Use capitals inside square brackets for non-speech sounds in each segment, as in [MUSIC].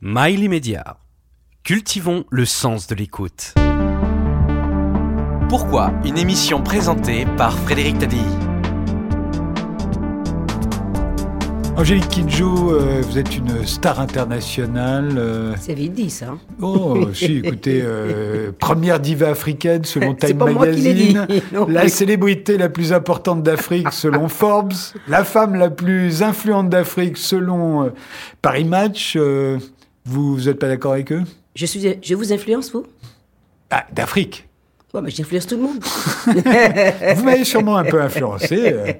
Mail Media. Cultivons le sens de l'écoute. Pourquoi une émission présentée par Frédéric Tadei? Angélique Kidjo, euh, vous êtes une star internationale. euh, C'est vite dit, ça. hein. Oh, [LAUGHS] si, écoutez, euh, première diva africaine selon C'est Time pas moi qui l'ai dit. Magazine, [LAUGHS] Non, la célébrité la plus importante d'Afrique selon [LAUGHS] Forbes, la femme la plus influente d'Afrique selon euh, Paris Match. euh, vous n'êtes pas d'accord avec eux? Je, suis, je vous influence, vous? Ah, d'Afrique. Bon, mais j'influence tout le monde. [LAUGHS] Vous m'avez sûrement un peu influencé. euh.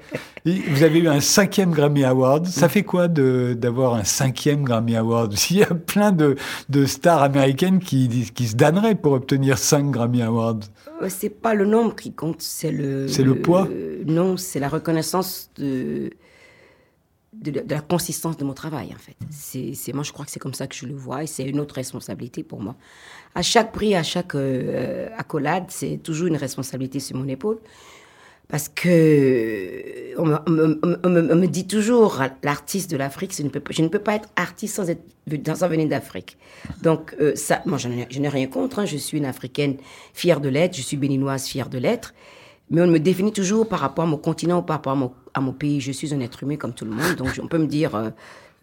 [LAUGHS] Vous avez eu un cinquième Grammy Award. Ça fait quoi de- d'avoir un cinquième Grammy Award? Il y a plein de, de stars américaines qui, qui se damneraient pour obtenir cinq Grammy Awards? Euh, c'est pas le nombre qui compte, c'est le... C'est le poids? Non, c'est la reconnaissance de, de, la- consistance de mon travail, en fait. C'est, moi, je crois que c'est comme ça que je le vois et c'est une autre responsabilité pour moi. À chaque prix, à chaque euh, accolade, c'est toujours une responsabilité sur mon épaule. Parce que on me, dit toujours, l'artiste de l'Afrique, je ne peux pas- être artiste sans, être, venir d'Afrique. Donc, euh, ça, moi, je n'ai je n'ai rien contre. hein. Je suis une Africaine fière de l'être, je suis béninoise fière de l'être. Mais on me définit toujours par rapport à mon continent ou par rapport à mon, pays. Je suis un être humain comme tout le monde. Donc, on peut me dire, euh,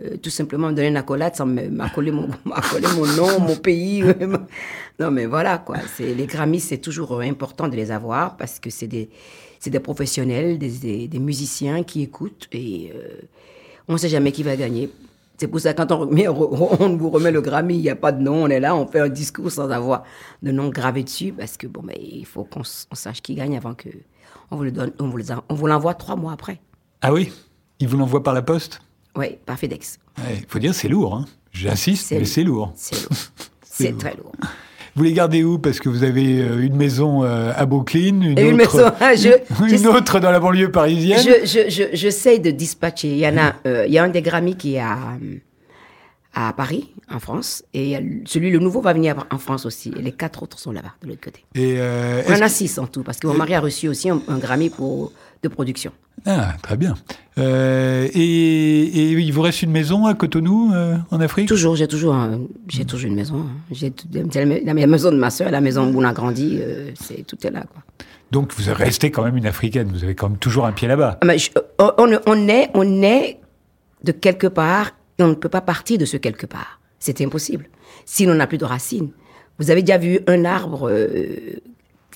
euh, tout simplement, me donner une accolade sans [LAUGHS] m'accoler mon, nom, mon pays. [LAUGHS] non, mais voilà, quoi. Les Grammys, c'est toujours euh, important de les avoir parce que c'est des, des professionnels, des, des, musiciens qui écoutent et on ne sait jamais qui va gagner. C'est pour ça quand on, remet- [LAUGHS] on vous remet le Grammy, il n'y a pas de nom, on est là, on fait un discours sans avoir de nom gravé dessus parce que bon, mais il faut qu'on sache qui gagne avant que on vous le donne, on vous, en- on vous l'envoie trois mois après. Ah oui? Ils vous l'envoient par la poste? Oui, par FedEx. Il faut dire c'est lourd. Hein. J'insiste, mais c'est lourd. C'est lourd. C'est [LAUGHS] très lourd. Vous les gardez où? Parce que vous avez euh, une maison euh, à Brooklyn, une, une autre, maison, ah, je- [LAUGHS] une je- autre dans la banlieue parisienne. Je, je, je, j'essaye de dispatcher. Il y en a, euh, il y a un des Grammy qui est à, à Paris, en France, et celui, le nouveau, va venir en France aussi. Et les quatre autres sont là-bas, de l'autre côté. Et, euh, On en a six en tout, parce que mon mari a reçu aussi un, un Grammy pour, de production. Ah, très bien. Euh, et, et il vous reste une maison à Cotonou, euh, en Afrique? Toujours, j'ai toujours, j'ai toujours une maison. hein. J'ai la, maison de ma soeur, la maison où on a grandi, euh, c'est tout est là, quoi. Donc vous restez quand même une africaine, vous avez quand même toujours un pied là-bas? Ah, je- on, est, on est de quelque part et on ne peut pas partir de ce quelque part. C'est impossible. Sinon, on n'a plus de racines. Vous avez déjà vu un arbre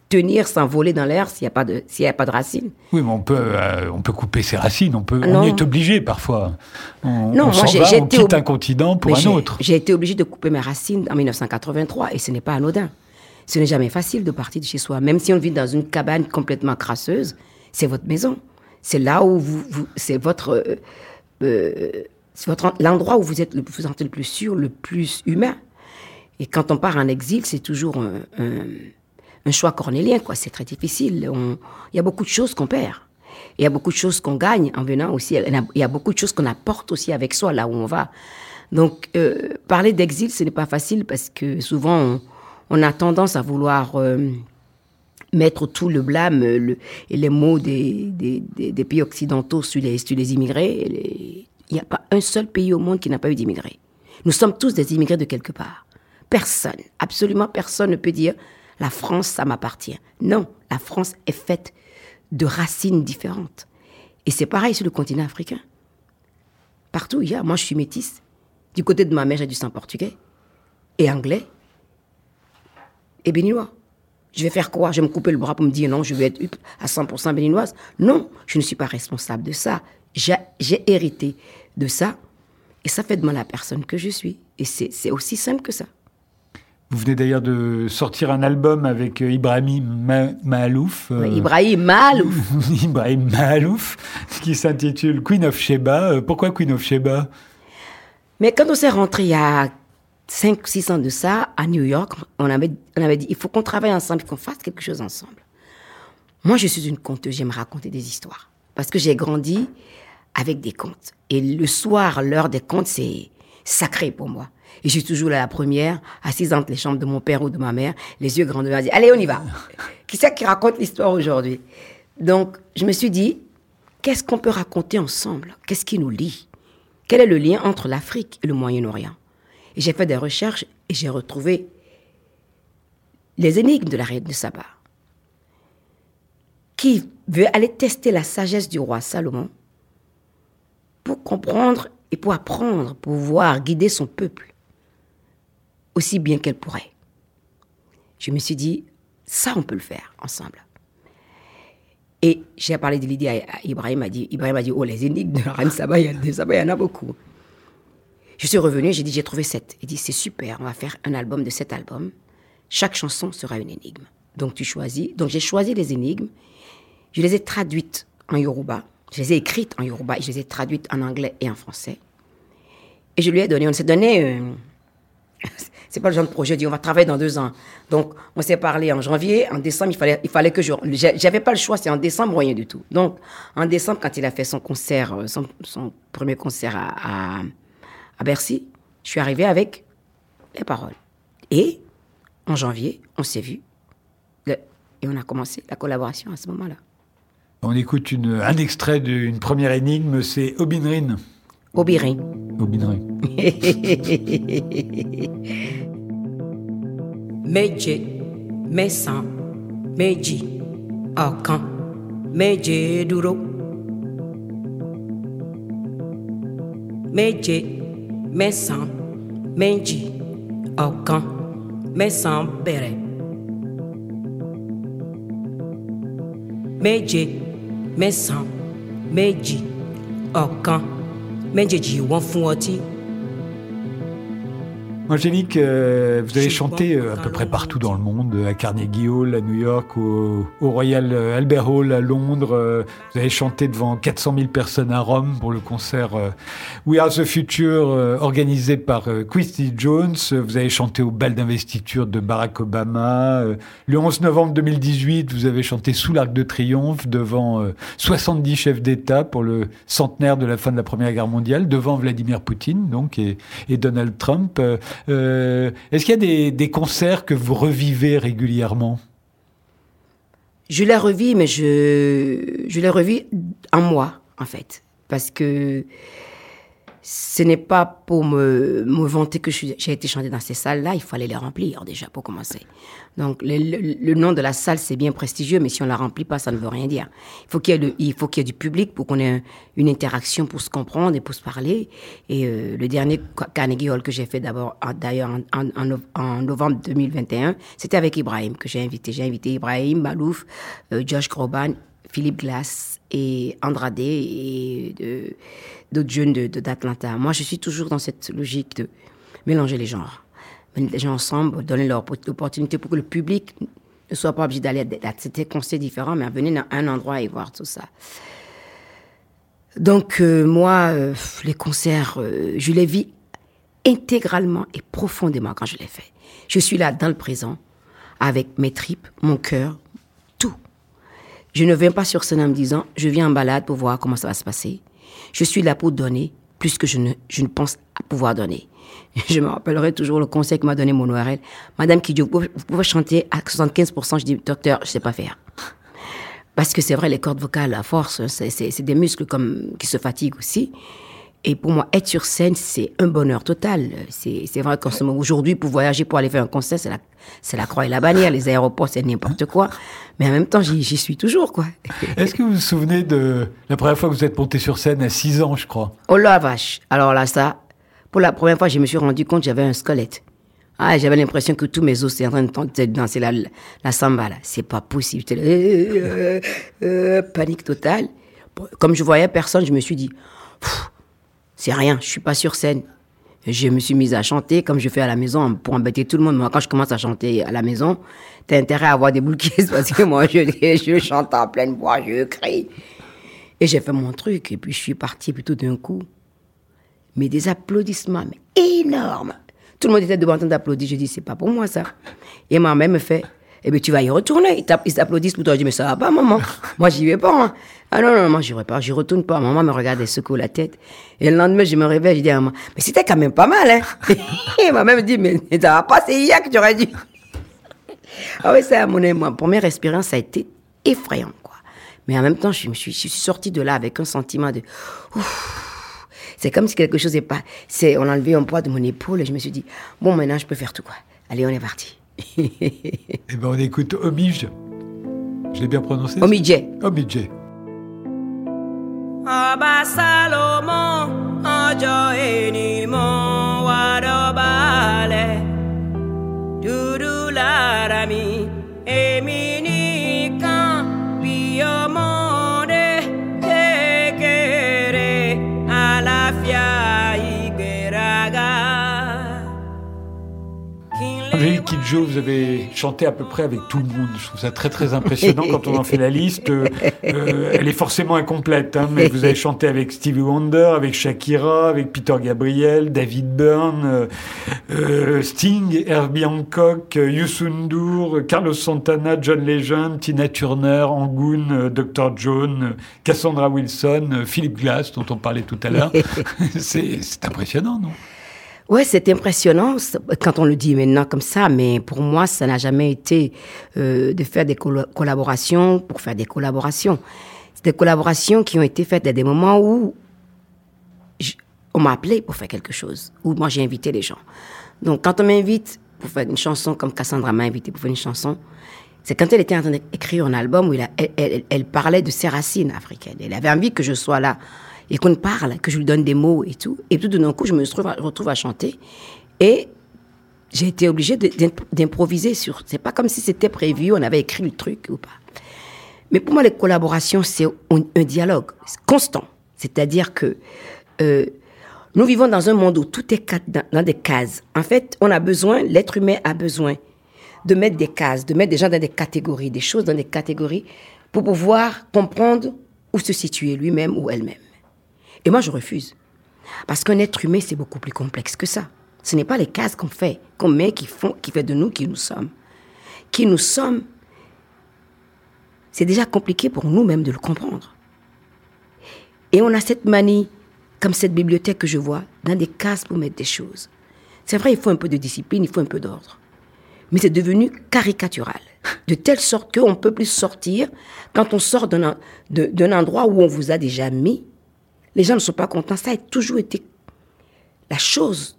tenir sans voler dans l'air s'il n'y a pas de, s'il a pas de racines Oui, mais on peut, euh, on peut couper ses racines, on, peut, Ah, on est obligé parfois. On, Non, on moi, j'ai- été quitte ob- un continent pour Mais un autre. J'ai été obligée de couper mes racines en 1983 et ce n'est pas anodin. Ce n'est jamais facile de partir de chez soi. Même si on vit dans une cabane complètement crasseuse, c'est votre maison. C'est là où vous, vous- c'est votre, euh, euh, c'est votre l'endroit où vous êtes le, vous vous sentez le plus sûr, le plus humain. Et quand on part en exil, c'est toujours un, un- un choix cornélien, quoi. C'est très difficile. Il y a beaucoup de choses qu'on perd. Il y a beaucoup de choses qu'on gagne en venant aussi. Il y a- beaucoup de choses qu'on apporte aussi avec soi là où on va. Donc, euh, parler d'exil, ce n'est pas facile parce que souvent, on, a tendance à vouloir euh, mettre tout le blâme et les mots des, des, pays occidentaux sur les, sur les immigrés. Il n'y a pas un seul pays au monde qui n'a pas eu d'immigrés. Nous sommes tous des immigrés de quelque part. Personne, absolument personne ne peut dire la France, ça m'appartient. Non, la France est faite de racines différentes. Et c'est pareil sur le continent africain. Partout, il y a. Moi, je suis métisse. Du côté de ma mère, j'ai du sang portugais et anglais et béninois. Je vais faire quoi? Je vais me couper le bras pour me dire non, je vais être à 100% béninoise Non, je ne suis pas responsable de ça. J'ai hérité de ça et ça fait de moi la personne que je suis. Et c'est aussi simple que ça. Vous venez d'ailleurs de sortir un album avec euh, Ibrahim Ma- Mahalouf. euh, Ouais, Ibrahim Malouf. [LAUGHS] Ibrahim Mahalouf, qui s'intitule Queen of Sheba. Euh, Pourquoi Queen of Sheba? Mais quand on s'est rentré il y a 5 6 ans de ça, à New York, on avait, on avait dit il faut qu'on travaille ensemble, qu'on fasse quelque chose ensemble. Moi, je suis une conteuse, j'aime raconter des histoires. Parce que j'ai grandi avec des contes. Et le soir, l'heure des contes, c'est sacré pour moi. Et je suis toujours là, la première, assise entre les chambres de mon père ou de ma mère, les yeux grands ouverts, dire, allez, on y va. [LAUGHS] qui c'est qui raconte l'histoire aujourd'hui? Donc, je me suis dit, qu'est-ce qu'on peut raconter ensemble? Qu'est-ce qui nous lie? Quel est le lien entre l'Afrique et le Moyen-Orient? Et j'ai fait des recherches et j'ai retrouvé les énigmes de la reine de Saba, qui veut aller tester la sagesse du roi Salomon pour comprendre et pour apprendre, pour pouvoir guider son peuple aussi bien qu'elle pourrait. Je me suis dit, ça, on peut le faire ensemble. Et j'ai parlé de l'idée à Ibrahim, a dit, Ibrahim a dit, oh, les énigmes de la reine Saba, il y, en a beaucoup. Je suis revenu, j'ai dit, j'ai trouvé sept. Il dit, c'est super, on va faire un album de sept albums. Chaque chanson sera une énigme. Donc tu choisis. Donc j'ai choisi les énigmes. Je les ai traduites en yoruba. Je les ai écrites en yoruba et je les ai traduites en anglais et en français. Et je lui ai donné, on s'est donné, euh, [LAUGHS] c'est pas le genre de projet, on va travailler dans deux ans. Donc on s'est parlé en janvier, en décembre, il fallait, il fallait que je, j'avais pas le choix, c'est en décembre, rien du tout. Donc en décembre, quand il a fait son concert, euh, son, son premier concert à, à, à Bercy, je suis arrivée avec les paroles. Et en janvier, on s'est vu. et on a commencé la collaboration à ce moment-là. On écoute une, un extrait d'une première énigme, c'est Obinrin. Obirin. Obinrin. [LAUGHS] méje mẹ́sàn méjì ọ̀kan méje dúró. méje mẹ́sàn méjì ọ̀kan mẹ́sàn bẹ̀rẹ̀. méje mẹ́sàn méjì ọ̀kan méjèèjì wọ́n fún ọtí. Angélique, euh, vous avez chanté euh, à peu près partout dans le monde, à Carnegie Hall à New York, au, Royal Albert Hall à Londres. Euh, vous avez chanté devant 400 000 personnes à Rome pour le concert We Are the Future organisé par Quincy Jones. Vous avez chanté au bal d'investiture de Barack Obama. Le 11 novembre 2018, vous avez chanté sous l'Arc de Triomphe devant 70 chefs d'État pour le centenaire de la fin de la Première Guerre mondiale, devant Vladimir Poutine donc et, et Donald Trump. Euh, est-ce qu'il y a des, concerts que vous revivez régulièrement? Je les revis, mais je, je les revis en moi, en fait. Parce que ce n'est pas pour me, me vanter que j'ai été chanter dans ces salles-là, il fallait les remplir déjà pour commencer. Donc le, nom de la salle, c'est bien prestigieux, mais si on la remplit pas, ça ne veut rien dire. Il faut qu'il y ait, il faut qu'il y ait du public pour qu'on ait une interaction pour se comprendre et pour se parler. Et euh, le dernier Carnegie Hall que j'ai fait d'abord, d'ailleurs en, en, novembre 2021, c'était avec Ibrahim que j'ai invité. J'ai invité Ibrahim, Malouf, euh, Josh Groban, Philippe Glass et Andrade et d'autres jeunes d'Atlanta. Moi, je suis toujours dans cette logique de mélanger les genres. Mettre les gens ensemble, donner leur opportunité pour que le public ne soit pas obligé d'aller à des conseils différents, mais à venir dans un endroit et voir tout ça. Donc, euh, moi, euh, les concerts, euh, je les vis intégralement et profondément quand je les fais. Je suis là dans le présent, avec mes tripes, mon cœur, je ne viens pas sur scène en me disant, je viens en balade pour voir comment ça va se passer. Je suis là pour donner plus que je ne, je ne pense pouvoir donner. [LAUGHS] Je me rappellerai toujours le conseil que m'a donné mon ORL. Madame qui dit, vous pouvez chanter à 75%. Je dis, docteur, je sais pas faire. Parce que c'est vrai, les cordes vocales, à force, c'est des muscles comme, qui se fatiguent aussi. Et pour moi, être sur scène, c'est un bonheur total. C'est vrai qu'aujourd'hui, pour voyager, pour aller faire un concert, c'est la, la croix et la bannière. Les aéroports, c'est n'importe quoi. Mais en même temps, j'y suis toujours, quoi. [LAUGHS] Est-ce que vous vous souvenez de la première fois que vous êtes monté sur scène à 6 ans, je crois? Oh la vache Alors là, ça, pour la première fois, je me suis rendu compte que j'avais un squelette. Ah, j'avais l'impression que tous mes os étaient en train de danser la, la samba, là. C'est pas possible. Euh, euh, euh, panique totale. Comme je voyais personne, je me suis dit, c'est rien, je suis pas sur scène. Je me suis mise à chanter comme je fais à la maison pour embêter tout le monde. Moi, quand je commence à chanter à la maison, t'as intérêt à avoir des boules parce que moi, je, je chante en pleine voix, je crie. Et j'ai fait mon truc et puis je suis partie plutôt d'un coup. Mais des applaudissements, mais énormes. Tout le monde était devant en d'applaudir. Je dis, c'est pas pour moi ça. Et ma mère me fait, eh bien, tu vas y retourner. Ils t'applaudissent pour toi. Je dis, mais ça va pas, maman. moi, j'y vais pas. Hein. Ah non, non, moi, j'y vais pas. J'y retourne pas. Maman me regarde et secoue la tête. Et le lendemain, je me réveille. Je dis à maman, mais c'était quand même pas mal, hein. [LAUGHS] et ma mère me dit, mais ça va pas, c'est hier que tu aurais dû. ah oui, ça, mon, ma première expérience, ça a été effrayant, quoi. Mais en même temps, je me suis, je suis sortie de là avec un sentiment de, ouf, C'est comme si quelque chose n'est pas. C'est, on a enlevé un poids de mon épaule et je me suis dit, bon, maintenant je peux faire tout quoi. Allez, on est parti. [LAUGHS] Eh ben, on écoute Omige. Je l'ai bien prononcé Omidje. Omidje. Kidjo, vous avez chanté à peu près avec tout le monde. Je trouve ça très très impressionnant quand on en fait la liste. Euh, euh, elle est forcément incomplète, hein, mais vous avez chanté avec Stevie Wonder, avec Shakira, avec Peter Gabriel, David Byrne, euh, Sting, Herbie Hancock, Youssou N'Dour, Carlos Santana, John Legend, Tina Turner, Angoon, Dr. John, Cassandra Wilson, Philip Glass, dont on parlait tout à l'heure. [LAUGHS] c'est impressionnant, non? Ouais, c'est impressionnant quand on le dit maintenant comme ça, mais pour moi, ça n'a jamais été euh, de faire des collaborations pour faire des collaborations. C'est des collaborations qui ont été faites à des moments où on m'a appelé pour faire quelque chose, où moi j'ai invité les gens. Donc quand on m'invite pour faire une chanson comme Cassandra m'a invité pour faire une chanson, c'est quand elle était en train d'écrire un album où elle parlait de ses racines africaines. Elle avait envie que je sois là et qu'on parle, que je lui donne des mots et tout. Et tout d'un coup, je me retrouve à, chanter. Et j'ai été obligée d'improviser sur. C'est pas comme si c'était prévu, on avait écrit le truc ou pas. Mais pour moi, les collaborations, c'est un, dialogue constant. C'est-à-dire que euh, nous vivons dans un monde où tout est dans, dans des cases. En fait, on a besoin, l'être humain a besoin de mettre des cases, de mettre des gens dans des catégories, des choses dans des catégories, pour pouvoir comprendre où se situer lui-même ou elle-même. Et moi, je refuse. Parce qu'un être humain, c'est beaucoup plus complexe que ça. Ce n'est pas les cases qu'on fait, qu'on met, qui font, qui fait de nous qui nous sommes. Qui nous sommes, c'est déjà compliqué pour nous-mêmes de le comprendre. Et on a cette manie, comme cette bibliothèque que je vois, dans des cases pour mettre des choses. C'est vrai, il faut un peu de discipline, il faut un peu d'ordre. Mais c'est devenu caricatural. De telle sorte qu'on ne peut plus sortir. Quand on sort d'un endroit où on vous a déjà mis, les gens ne sont pas contents. Ça a toujours été la chose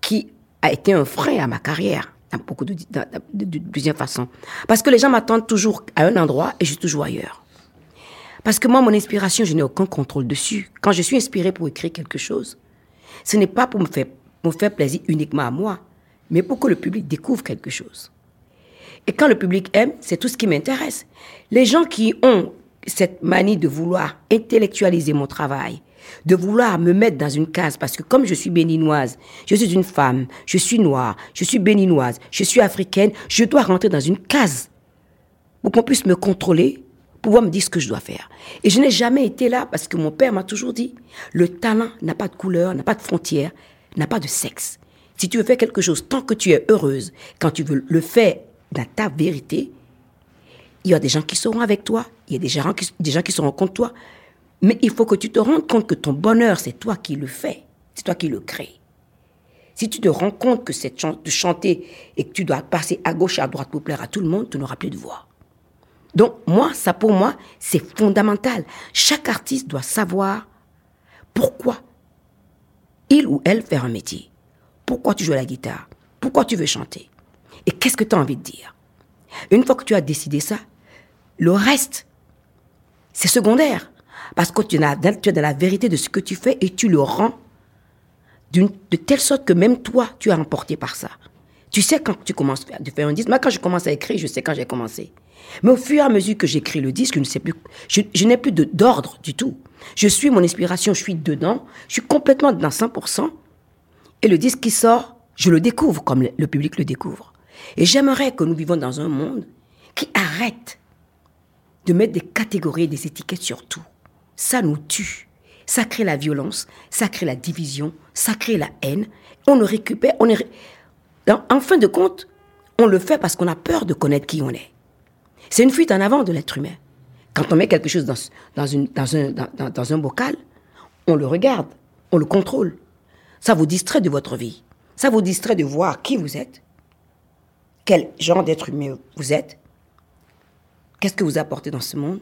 qui a été un frein à ma carrière, dans beaucoup de, plusieurs façons. Parce que les gens m'attendent toujours à un endroit et je suis toujours ailleurs. Parce que moi, mon inspiration, je n'ai aucun contrôle dessus. Quand je suis inspiré pour écrire quelque chose, ce n'est pas pour me faire plaisir uniquement à moi, mais pour que le public découvre quelque chose. Et quand le public aime, c'est tout ce qui m'intéresse. Les gens qui ont cette manie de vouloir intellectualiser mon travail, de vouloir me mettre dans une case, parce que comme je suis béninoise, je suis une femme, je suis noire, je suis béninoise, je suis africaine, je dois rentrer dans une case pour qu'on puisse me contrôler, pouvoir me dire ce que je dois faire. Et je n'ai jamais été là parce que mon père m'a toujours dit, le talent n'a pas de couleur, n'a pas de frontières, n'a pas de sexe. Si tu veux faire quelque chose, tant que tu es heureuse, quand tu veux le faire dans ta vérité, il y a des gens qui seront avec toi, il y a des gens qui, des gens qui seront contre toi. Mais il faut que tu te rendes compte que ton bonheur, c'est toi qui le fais, c'est toi qui le crée. Si tu te rends compte que c'est de chanter et que tu dois passer à gauche et à droite pour plaire à tout le monde, tu n'auras plus de voix. Donc, moi, ça pour moi, c'est fondamental. Chaque artiste doit savoir pourquoi il ou elle fait un métier. Pourquoi tu joues la guitare? Pourquoi tu veux chanter? Et qu'est-ce que tu as envie de dire? Une fois que tu as décidé ça, le reste, c'est secondaire. Parce que tu es, dans, la vérité de ce que tu fais et tu le rends de telle sorte que même toi, tu es emporté par ça. Tu sais quand tu commences à faire- un disque. Moi, quand je commence à écrire, je sais quand j'ai commencé. Mais au fur et à mesure que j'écris le disque, je plus, je, n'ai plus d'ordre du tout. Je suis mon inspiration, je suis dedans, je suis complètement dans 100%. Et le disque qui sort, je le découvre comme le public le découvre. Et j'aimerais que nous vivons dans un monde qui arrête de mettre des catégories et des étiquettes sur tout. Ça nous tue. Ça crée la violence, ça crée la division, ça crée la haine. On le récupère, on est... En, fin de compte, on le fait parce qu'on a peur de connaître qui on est. C'est une fuite en avant de l'être humain. Quand on met quelque chose dans un bocal, on le regarde, on le contrôle. Ça vous distrait de votre vie. Ça vous distrait de voir qui vous êtes, quel genre d'être humain vous êtes, qu'est-ce que vous apportez dans ce monde,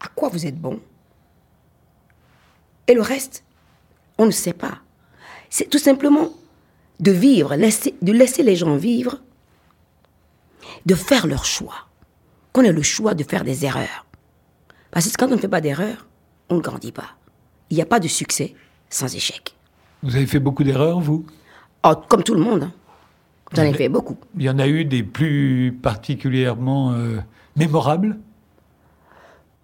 à quoi vous êtes bon? Et le reste, On ne sait pas. C'est tout simplement de vivre, laisser- de laisser les gens vivre, de faire leur choix. Qu'on ait le choix de faire des erreurs. Parce que quand on ne fait pas d'erreurs, on ne grandit pas. Il n'y a pas de succès sans échec. Vous avez fait beaucoup d'erreurs, vous? Oh, comme tout le monde. hein. J'en ai fait beaucoup. Il y en a eu des plus particulièrement euh, mémorables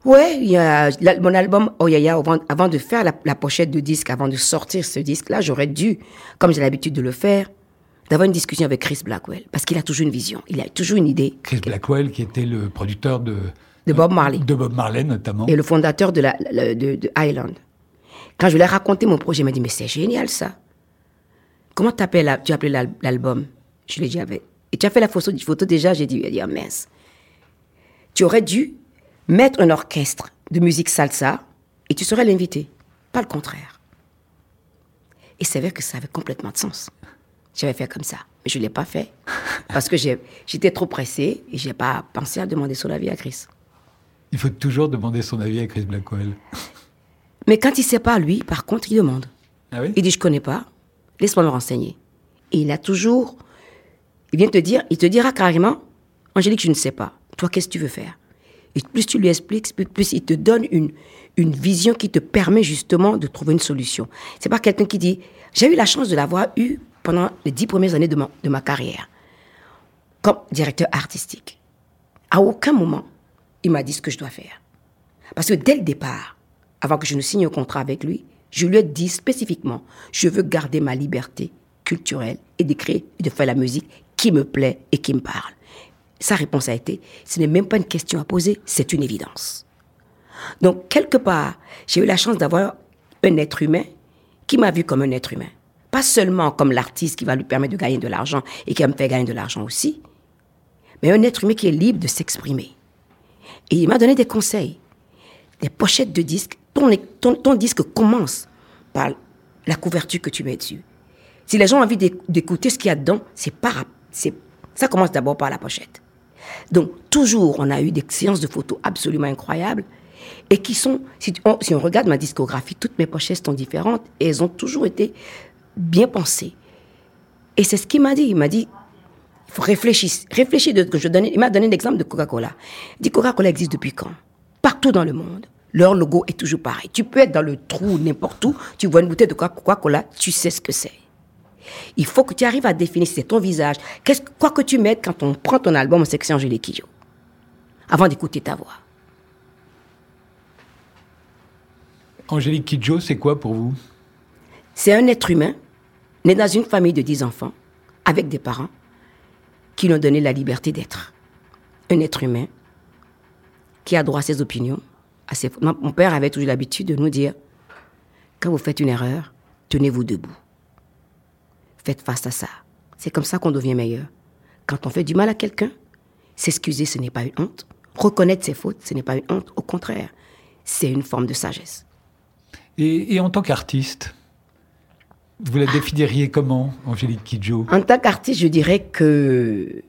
Ouais, il y a mon album Oyaya, avant, avant de faire la, la pochette de disque, avant de sortir ce disque-là, j'aurais dû, comme j'ai l'habitude de le faire, d'avoir une discussion avec Chris Blackwell. Parce qu'il a toujours une vision, il a toujours une idée. Chris Blackwell, qui était le producteur de, De Bob Marley. de Bob Marley notamment. Et le fondateur de, la, de, de Island. Quand je lui ai raconté mon projet, il m'a dit, mais c'est génial ça. Comment t'appelles tu as appelé l'album? Je lui ai dit, ah ben, et tu as fait la photo, photo déjà? J'ai dit, il a dit, ah mince. Tu aurais dû mettre un orchestre de musique salsa et tu serais l'invité, pas le contraire. Et c'est vrai que ça avait complètement de sens. J'avais fait comme ça, mais je ne l'ai pas fait parce que j'étais trop pressée et je n'ai pas pensé à demander son avis à Chris. Il faut toujours demander son avis à Chris Blackwell. Mais quand il ne sait pas, lui, par contre, il demande. Ah oui? Il dit, je connais pas, laisse-moi me renseigner. Et il a toujours, il vient te dire, il te dira carrément, Angélique, je ne sais pas. Toi, qu'est-ce que tu veux faire? Et plus tu lui expliques, plus, il te donne une, une vision qui te permet justement de trouver une solution. C'est pas quelqu'un qui dit, j'ai eu la chance de l'avoir eu pendant les dix premières années de ma, de ma carrière, comme directeur artistique. À aucun moment, il m'a dit ce que je dois faire. Parce que dès le départ, avant que je ne signe un contrat avec lui, je lui ai dit spécifiquement, je veux garder ma liberté culturelle et d'écrire et de faire la musique qui me plaît et qui me parle. Sa réponse a été, ce n'est même pas une question à poser, c'est une évidence. Donc, quelque part, j'ai eu la chance d'avoir un être humain qui m'a vu comme un être humain. Pas seulement comme l'artiste qui va lui permettre de gagner de l'argent et qui va me faire gagner de l'argent aussi, mais un être humain qui est libre de s'exprimer. Et il m'a donné des conseils, des pochettes de disques. Ton, ton, ton disque commence par la couverture que tu mets dessus. Si les gens ont envie d'éc- d'écouter ce qu'il y a dedans, c'est, ça commence d'abord par la pochette. Donc, toujours, on a eu des séances de photos absolument incroyables et qui sont, si on, regarde ma discographie, toutes mes pochettes sont différentes et elles ont toujours été bien pensées. Et c'est ce qu'il m'a dit. Il m'a dit, il faut réfléchir. Réfléchir de je donnais. Il m'a donné l'exemple de Coca-Cola. Il dit Coca-Cola existe depuis quand? Partout dans le monde. Leur logo est toujours pareil. Tu peux être dans le trou, n'importe où, tu vois une bouteille de Coca-Cola, tu sais ce que c'est. Il faut que tu arrives à définir si c'est ton visage. Qu'est-ce, quoi que tu mettes quand on prend ton album en section Angélique Kidjo, avant d'écouter ta voix. Angélique Kidjo, c'est quoi pour vous? C'est un être humain, né dans une famille de 10 enfants, avec des parents, qui lui ont donné la liberté d'être. Un être humain qui a droit à ses opinions. À ses... Mon mon père avait toujours l'habitude de nous dire, quand vous faites une erreur, tenez-vous debout. Faites face à ça. C'est comme ça qu'on devient meilleur. Quand on fait du mal à quelqu'un, s'excuser, ce n'est pas une honte. Reconnaître ses fautes, ce n'est pas une honte. Au contraire, c'est une forme de sagesse. et, et en tant qu'artiste, vous la définiriez comment, Angélique Kidjo? En tant qu'artiste, je dirais que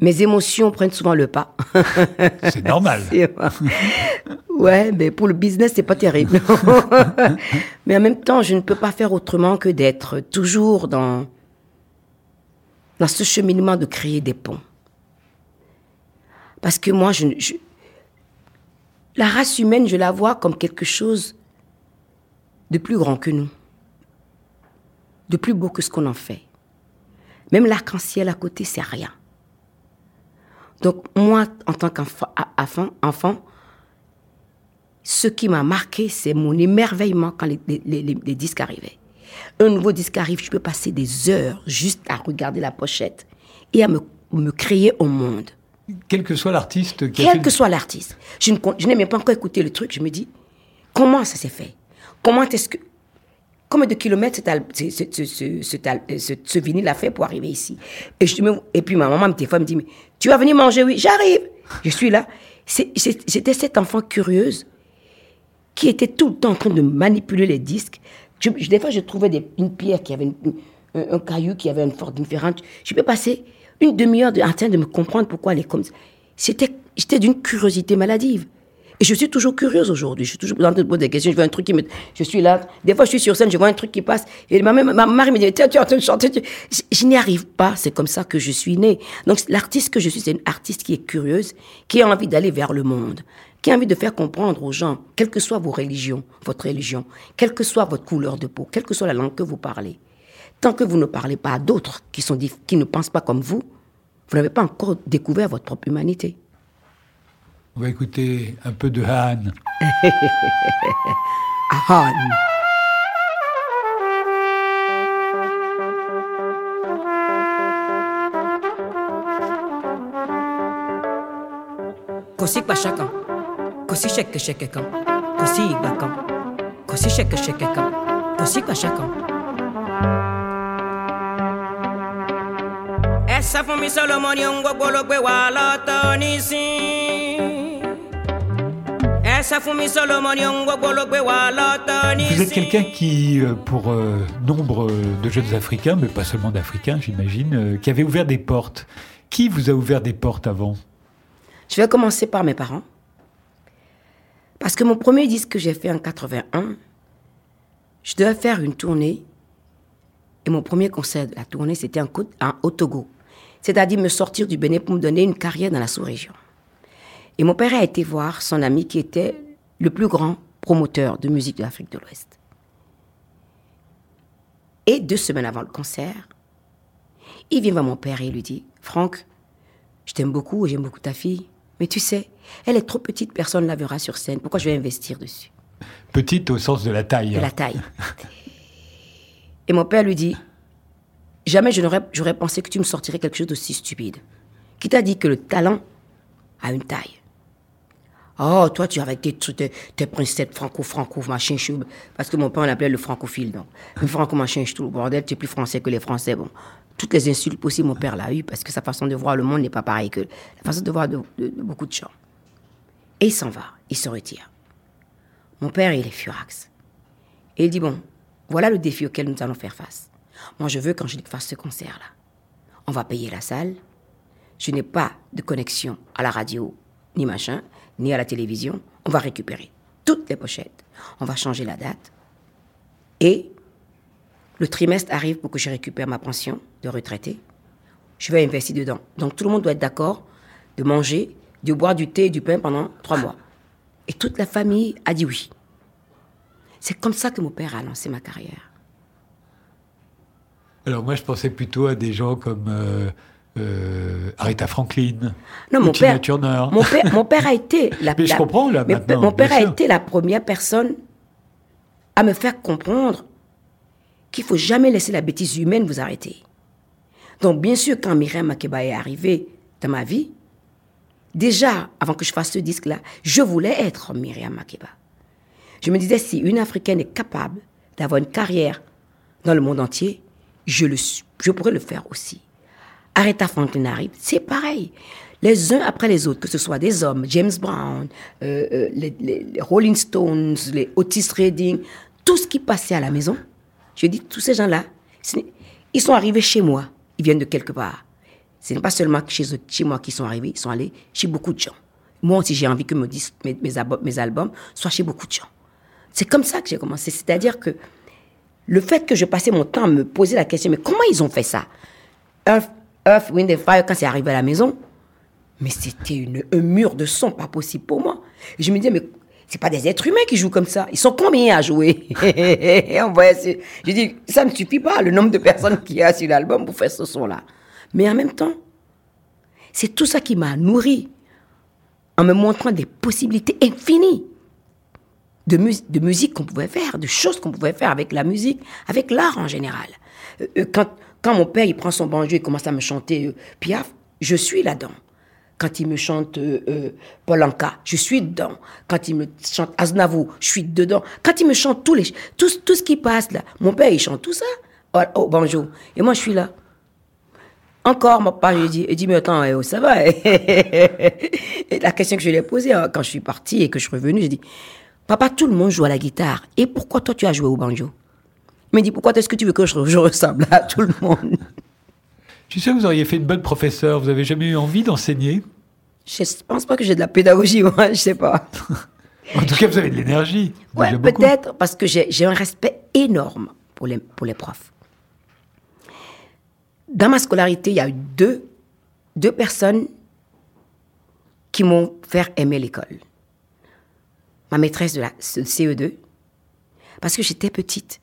mes émotions prennent souvent le pas. [LAUGHS] C'est normal. [LAUGHS] Ouais, mais pour le business, c'est pas terrible. [LAUGHS] mais en même temps, je ne peux pas faire autrement que d'être toujours dans, dans ce cheminement de créer des ponts. Parce que moi, je, je- la race humaine, je la vois comme quelque chose de plus grand que nous, de plus beau que ce qu'on en fait. Même l'arc-en-ciel à côté, c'est rien. Donc moi, en tant qu'enfant, ce qui m'a marqué, c'est mon émerveillement quand les, les- les- les disques arrivaient. Un nouveau disque arrive, je peux passer des heures juste à regarder la pochette et à me, me créer au monde. Quel que soit l'artiste Quel fait- que soit l'artiste. Je n'ai même pas encore écouté le truc. Je me dis, comment ça s'est fait? Comment est-ce que. Combien de kilomètres ce, vinyle a fait pour arriver ici? Et, je puis ma maman me téléphone, me dit, tu vas venir manger? Oui, j'arrive. Je suis là. C'était cette enfant curieuse qui était tout le temps en train de manipuler les disques. Des fois, je trouvais une pierre qui avait un, caillou qui avait une forme différente. Je peux passer une demi-heure de- en train de me comprendre pourquoi elle est comme ça. C'était, j'étais d'une curiosité maladive. Et je suis toujours curieuse aujourd'hui. Je suis toujours en train de poser des questions. Je vois un truc qui me. Je suis là. Des fois, je suis sur scène, je vois un truc qui passe. Et ma, ma, ma mère me dit Tiens, tu es en train de chanter. Je, je n'y arrive pas. C'est comme ça que je suis née. Donc, l'artiste que je suis, c'est une artiste qui est curieuse, qui a envie d'aller vers le monde, qui a envie de faire comprendre aux gens, quelles que soient vos religions, votre religion, quelle que soit votre couleur de peau, quelle que soit la langue que vous parlez. Tant que vous ne parlez pas à d'autres qui, sont qui ne pensent pas comme vous, vous n'avez pas encore découvert votre propre humanité. On va écouter un peu de Han. [LAUGHS] Ah, Kosi pa chacun, kosi chèque chèque kan, kosi igba kan, kosi chèque chèque kan, kosi pa chacun. Essa fún mi Solomoni ohun gbogbo ló gbé wa lọ́tọ̀ nísìn. Vous êtes quelqu'un qui, euh, pour euh, nombre de jeunes Africains, mais pas seulement d'Africains, j'imagine, euh, qui avait ouvert des portes. Qui vous a ouvert des portes avant? Je vais commencer par mes parents. Parce que mon premier disque que j'ai fait en 81, je devais faire une tournée. Et mon premier concert de la tournée, c'était en, Côte- en- au Togo. C'est-à-dire me sortir du Bénin pour me donner une carrière dans la sous-région. Et mon père a été voir son ami qui était le plus grand promoteur de musique de l'Afrique de l'Ouest. Et deux semaines avant le concert, il vient voir mon père et il lui dit Franck, je t'aime beaucoup et j'aime beaucoup ta fille. Mais tu sais, elle est trop petite, personne ne la verra sur scène. Pourquoi je vais investir dessus? Petite au sens de la taille. De hein. la taille. [LAUGHS] Et mon père lui dit Jamais je n'aurais j'aurais pensé que tu me sortirais quelque chose d'aussi stupide. Qui t'a dit que le talent a une taille? Oh, toi, tu es avec tes, tes, tes franco-franco, machin, chou. Parce que mon père, on l'appelait le francophile, donc. Le franco, machin, tout le bordel, tu es plus français que les Français, bon. Toutes les insultes possibles, mon père l'a eu, parce que sa façon de voir le monde n'est pas pareille que la façon de voir de beaucoup de gens. Et il s'en va, il se retire. Mon père, il est furax. Et il dit, bon, voilà le défi auquel nous allons faire face. Moi, je veux qu'Angélique fasse ce concert-là. On va payer la salle. Je n'ai pas de connexion à la radio, ni machin, ni à la télévision. On va récupérer toutes les pochettes. On va changer la date. Et le trimestre arrive pour que je récupère ma pension de retraité. Je vais investir dedans. Donc tout le monde doit être d'accord de manger, de boire du thé et du pain pendant trois mois. Et toute la famille a dit oui. C'est comme ça que mon père a lancé ma carrière. Alors moi, je pensais plutôt à des gens comme euh, euh, Aretha Franklin, Non, mon Tina père, Turner. mon père, mon père a été [LAUGHS] la. Mais je comprends, là, mais maintenant, Mon père a sûr. été la première personne à me faire comprendre qu'il faut jamais laisser la bêtise humaine vous arrêter. Donc, bien sûr, quand Myriam Makeba est arrivée dans ma vie, déjà, avant que je fasse ce disque-là, je voulais être Myriam Makeba. Je me disais, si une Africaine est capable d'avoir une carrière dans le monde entier, je, le, je pourrais le faire aussi. Aretha Franklin arrive, c'est pareil. Les uns après les autres, que ce soit des hommes, James Brown, euh, euh, les, Rolling Stones, les Otis Redding, tout ce qui passait à la maison, je dis, tous ces gens-là, ils sont arrivés chez moi, ils viennent de quelque part. Ce n'est pas seulement chez, moi qu'ils sont arrivés, ils sont allés chez beaucoup de gens. Moi aussi, j'ai envie que mes, dis- mes, mes mes albums soient chez beaucoup de gens. C'est comme ça que j'ai commencé. C'est-à-dire que le fait que je passais mon temps à me poser la question, mais comment ils ont fait ça? Earth, Wind and Fire, quand c'est arrivé à la maison, mais c'était un mur de son, pas possible pour moi. Je me disais, mais c'est pas des êtres humains qui jouent comme ça. Ils sont combien à jouer? [LAUGHS] On voyait Je dis, ça ne suffit pas, le nombre de personnes qu'il y a sur l'album pour faire ce son-là. Mais en même temps, c'est tout ça qui m'a nourri en me montrant des possibilités infinies de, de musique qu'on pouvait faire, de choses qu'on pouvait faire avec la musique, avec l'art en général. Euh, euh, quand, quand mon père il prend son banjo et commence à me chanter euh, Piaf, je suis là-dedans. Quand il me chante euh, euh, Paul Anka, je suis dedans. Quand il me chante Aznavour, je suis dedans. Quand il me chante tous les, tout, tout ce qui passe là, mon père il chante tout ça au, au banjo. Et moi je suis là. Encore, mon père, il dit, il dit, mais attends, eh, oh, ça va. [LAUGHS] et la question que je lui ai posée hein, quand je suis partie et que je suis revenue, j'ai dit, papa, tout le monde joue à la guitare. Et pourquoi toi, tu as joué au banjo? M'a dit, pourquoi est-ce que tu veux que je, je ressemble à tout le monde? Je suis sûr que vous auriez fait une bonne professeure. Vous avez jamais eu envie d'enseigner? Je pense pas que j'ai de la pédagogie, moi, je sais pas. En tout cas, vous avez de l'énergie. Beaucoup. peut-être parce que j'ai un respect énorme pour les, pour les profs. Dans ma scolarité, il y a eu deux, deux personnes qui m'ont fait aimer l'école. Ma maîtresse de la ce CE2, parce que j'étais petite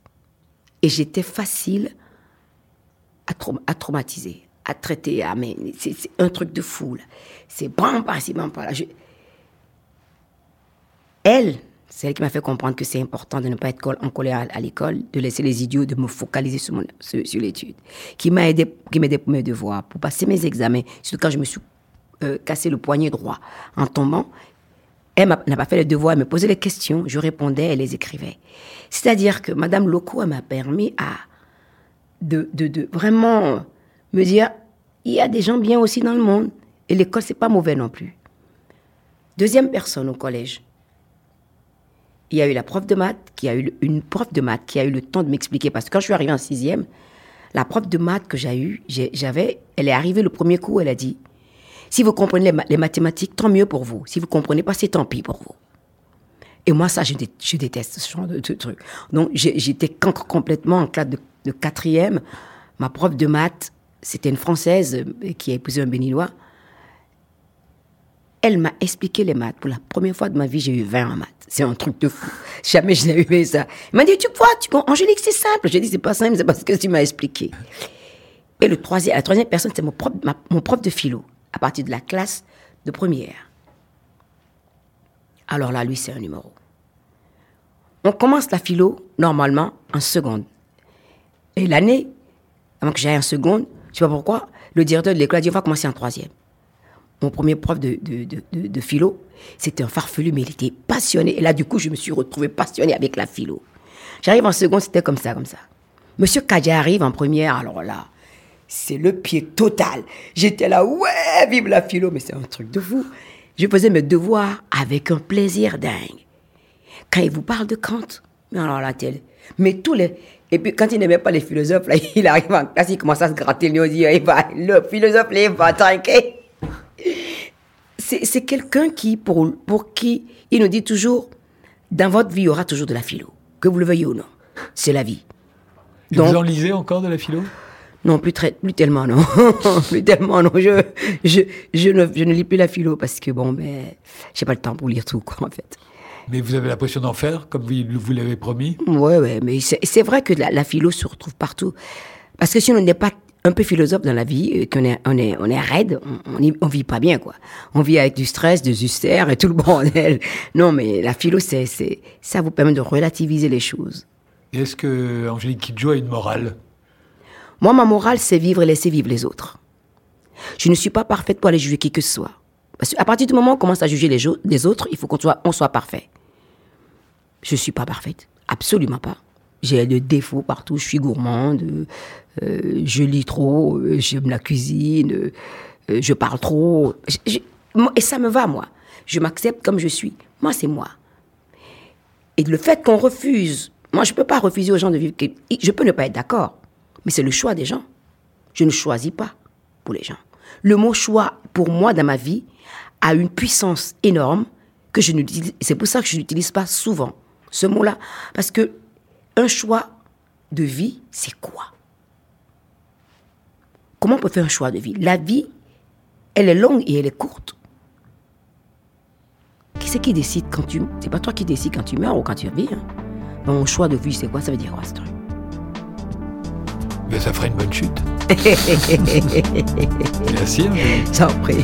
et j'étais facile à, trau- à traumatiser, à traiter, à mais c'est un truc de fou. C'est bon par bon par là. Elle, c'est elle qui m'a fait comprendre que c'est important de ne pas être en colère à, l'école, de laisser les idiots, de me focaliser sur l'étude. Qui m'a aidé, qui m'aidait pour mes devoirs, pour passer mes examens. Surtout quand je me suis euh, cassé le poignet droit en tombant. Elle n'a pas fait les devoirs, elle me posait les questions, je répondais, elle les écrivait. C'est-à-dire que Madame Loco, m'a permis à de, de, de vraiment me dire, il y a des gens bien aussi dans le monde. Et l'école, c'est pas mauvais non plus. Deuxième personne au collège, il y a eu la prof de maths, qui a eu le- une prof de maths qui a eu le temps de m'expliquer. Parce que quand je suis arrivée en sixième, la prof de maths que j'ai eue, j'avais, elle est arrivée le premier coup, elle a dit, si vous comprenez les, ma- les mathématiques, tant mieux pour vous. Si vous comprenez pas, c'est tant pis pour vous. Et moi, ça, je, dé- je déteste ce genre de, de truc. Donc, j'étais complètement en classe de, quatrième. Ma prof de maths, c'était une Française euh, qui a épousé un Béninois. Elle m'a expliqué les maths. Pour la première fois de ma vie, j'ai eu 20 en maths. C'est un truc de fou. [LAUGHS] Jamais je n'ai eu ça. Elle m'a dit, tu vois, tu, Angélique, c'est simple. J'ai dit, c'est pas simple, c'est parce que tu m'as expliqué. Et la troisième personne, c'est mon prof de philo, à partir de la classe de première. Alors là, lui, c'est un numéro. On commence la philo, normalement, en seconde. Et l'année, avant que j'aille en seconde, je sais pas pourquoi, le directeur de l'école a dit, on va commencer en troisième. Mon premier prof de, de, de, de- philo, c'était un farfelu, mais il était passionné. Et là, du coup, je me suis retrouvée passionnée avec la philo. J'arrive en seconde, c'était comme ça, comme ça. Monsieur Kadia arrive en première, alors là, c'est le pied total. J'étais là, ouais, vive la philo, mais c'est un truc de fou. Je faisais mes devoirs avec un plaisir dingue. Quand il vous parle de Kant, mais alors la télé, mais tous les... Et puis quand il n'aimait pas les philosophes, là, [LAUGHS] il arrive en classe, il commence à se gratter le dit, il va, le philosophe, là, il va trinquer. C'est c'est quelqu'un qui, pour, pour qui, il nous dit toujours, dans votre vie, il y aura toujours de la philo, que vous le veuillez ou non. C'est la vie. Donc- vous en lisez encore de la philo? Non, plus, très, plus tellement, non. [LAUGHS] plus tellement, non. Je, je, je, ne, je ne lis plus la philo parce que, bon, ben, j'ai pas le temps pour lire tout, quoi, en fait. Mais vous avez l'impression d'en faire, comme vous, vous l'avez promis? Ouais, ouais, mais c'est vrai que la, la philo se retrouve partout. Parce que si on n'est pas un peu philosophe dans la vie, euh, qu'on est, on est, on est raide, on, on, vit pas bien, quoi. On vit avec du stress, des ulcères et tout le bordel. [LAUGHS] Non, mais la philo, c'est, ça vous permet de relativiser les choses. Est-ce que Angélique Kidjo a une morale? Moi, ma morale, c'est vivre et laisser vivre les autres. Je ne suis pas parfaite pour aller juger qui que ce soit. Parce qu'à partir du moment où on commence à juger les, autres, il faut qu'on soit, on soit parfait. Je ne suis pas parfaite. Absolument pas. J'ai des défauts partout. Je suis gourmande. euh, je lis trop. euh, J'aime la cuisine. euh, je parle trop. Et ça me va, moi. Je m'accepte comme je suis. Moi, c'est moi. Et le fait qu'on refuse, moi je ne peux pas refuser aux gens de vivre, je peux ne pas être d'accord, mais c'est le choix des gens. Je ne choisis pas pour les gens. Le mot choix, pour moi, dans ma vie, a une puissance énorme que je n'utilise, c'est pour ça que je n'utilise pas souvent ce mot-là. Parce que un choix de vie, c'est quoi? Comment on peut faire un choix de vie? La vie, elle est longue et elle est courte. Qui c'est qui décide quand tu... C'est pas toi qui décides quand tu meurs ou quand tu vis. Hein. Mon choix de vie, c'est quoi? Ça veut dire quoi, ce truc Ben, Ça ferait une bonne chute. [LAUGHS] Merci. Angélique. J'en prie.